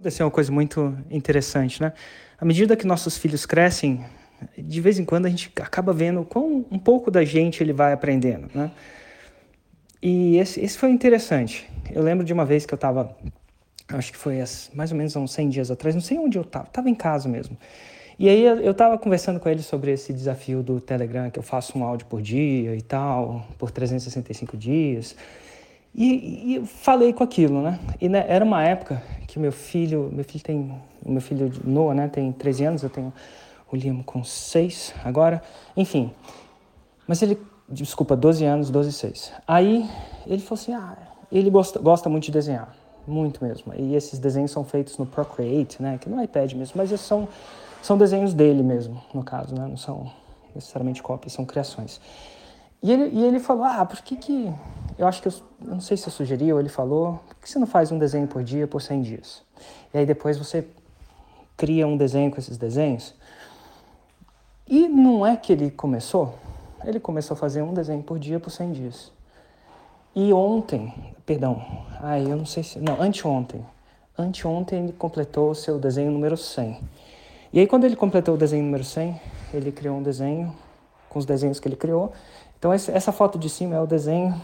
Aconteceu uma coisa muito interessante, né? À medida que nossos filhos crescem, de vez em quando a gente acaba vendo com um pouco da gente ele vai aprendendo, né? E esse, esse foi interessante. Eu lembro de uma vez que eu estava, acho que foi mais ou menos uns 100 dias atrás, não sei onde eu estava, estava em casa mesmo. E aí eu estava conversando com ele sobre esse desafio do Telegram, que eu faço um áudio por dia e tal, por 365 dias. E, e falei com aquilo, né? E né, era uma época que meu filho, meu filho tem, meu filho Noah, né, tem 13 anos, eu tenho o Liam com 6 agora, enfim. Mas ele, desculpa, 12 anos, 12 e 6. Aí ele falou assim: "Ah, ele gosta, gosta muito de desenhar, muito mesmo. E esses desenhos são feitos no Procreate, né, que é no iPad mesmo, mas eles são são desenhos dele mesmo, no caso, né? Não são necessariamente cópias, são criações. E ele, e ele falou, ah, por que que... Eu acho que, eu, eu não sei se eu sugeri ou ele falou, por que você não faz um desenho por dia por 100 dias? E aí depois você cria um desenho com esses desenhos. E não é que ele começou, ele começou a fazer um desenho por dia por 100 dias. E ontem, perdão, ai, eu não sei se, não, anteontem, anteontem ele completou o seu desenho número 100. E aí quando ele completou o desenho número 100, ele criou um desenho com os desenhos que ele criou então essa foto de cima é o desenho,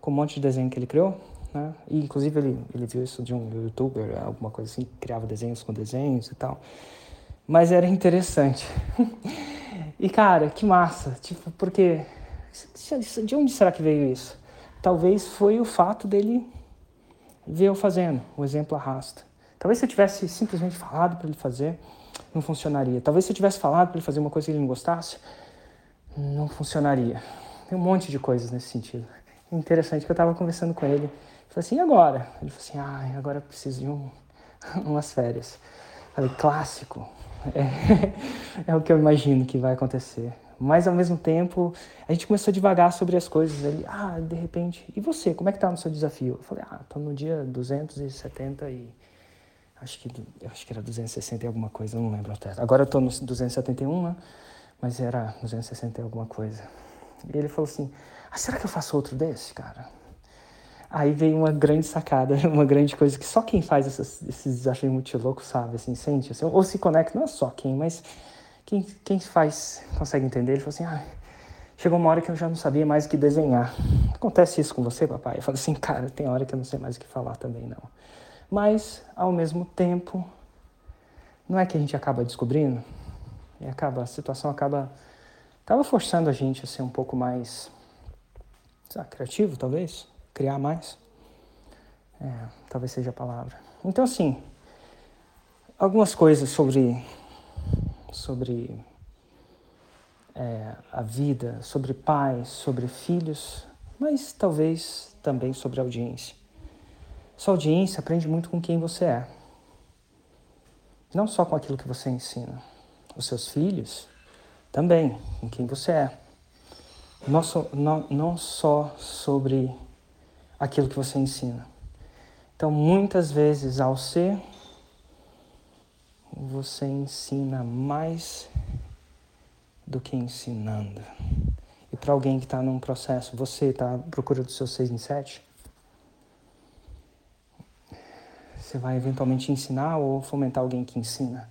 com um monte de desenho que ele criou. Né? E inclusive ele, ele viu isso de um youtuber, alguma coisa assim, que criava desenhos com desenhos e tal. Mas era interessante. e cara, que massa, tipo, porque de onde será que veio isso? Talvez foi o fato dele ver eu fazendo, o exemplo arrasta. Talvez se eu tivesse simplesmente falado para ele fazer, não funcionaria. Talvez se eu tivesse falado para ele fazer uma coisa que ele não gostasse, não funcionaria. Tem um monte de coisas nesse sentido. Interessante que eu estava conversando com ele. Falei assim, e agora? Ele falou assim, ah, agora eu preciso de um, umas férias. Falei, clássico. É, é o que eu imagino que vai acontecer. Mas ao mesmo tempo, a gente começou a devagar sobre as coisas. Ele, ah, de repente, e você, como é que tá no seu desafio? Eu falei, ah, tô no dia 270 e acho que acho que era 260 e alguma coisa, não lembro até. Agora eu tô no 271, né? Mas era 260 e alguma coisa. E ele falou assim: ah, será que eu faço outro desse, cara? Aí veio uma grande sacada, uma grande coisa que só quem faz essas, esses desafios muito loucos sabe, assim, sente, assim, ou se conecta, não é só quem, mas quem, quem faz consegue entender. Ele falou assim: ah, chegou uma hora que eu já não sabia mais o que desenhar. Acontece isso com você, papai? Eu falei assim: cara, tem hora que eu não sei mais o que falar também, não. Mas, ao mesmo tempo, não é que a gente acaba descobrindo e acaba, a situação acaba, acaba forçando a gente a ser um pouco mais criativo, talvez, criar mais. É, talvez seja a palavra. Então, assim, algumas coisas sobre, sobre é, a vida, sobre pais, sobre filhos, mas talvez também sobre audiência. Sua audiência aprende muito com quem você é, não só com aquilo que você ensina os seus filhos, também em quem você é. Não só, não, não só sobre aquilo que você ensina. Então, muitas vezes, ao ser, você ensina mais do que ensinando. E para alguém que está num processo, você está à procura do seu 6 em 7, você vai eventualmente ensinar ou fomentar alguém que ensina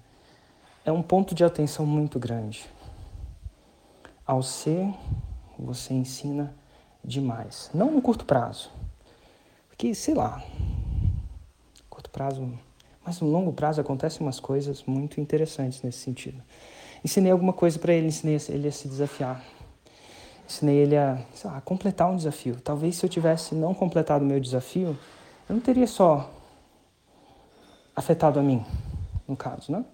é um ponto de atenção muito grande. Ao ser, você ensina demais. Não no curto prazo. Porque, sei lá, curto prazo, mas no longo prazo acontecem umas coisas muito interessantes nesse sentido. Ensinei alguma coisa para ele, ensinei ele a se desafiar. Ensinei ele a, lá, a completar um desafio. Talvez se eu tivesse não completado o meu desafio, eu não teria só afetado a mim, no caso, né?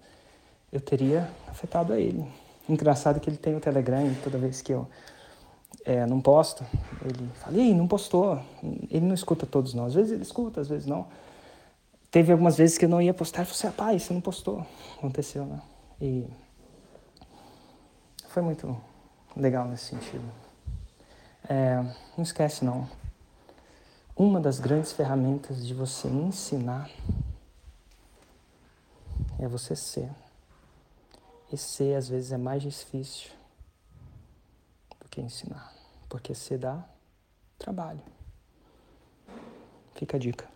Eu teria afetado a ele. Engraçado que ele tem o Telegram e toda vez que eu é, não posto, ele fala, ei, não postou. Ele não escuta todos nós. Às vezes ele escuta, às vezes não. Teve algumas vezes que eu não ia postar, ele falou assim, rapaz, você não postou. Aconteceu, né? E foi muito legal nesse sentido. É, não esquece não. Uma das grandes ferramentas de você ensinar é você ser. E ser às vezes é mais difícil do que ensinar, porque ser dá trabalho. Fica a dica.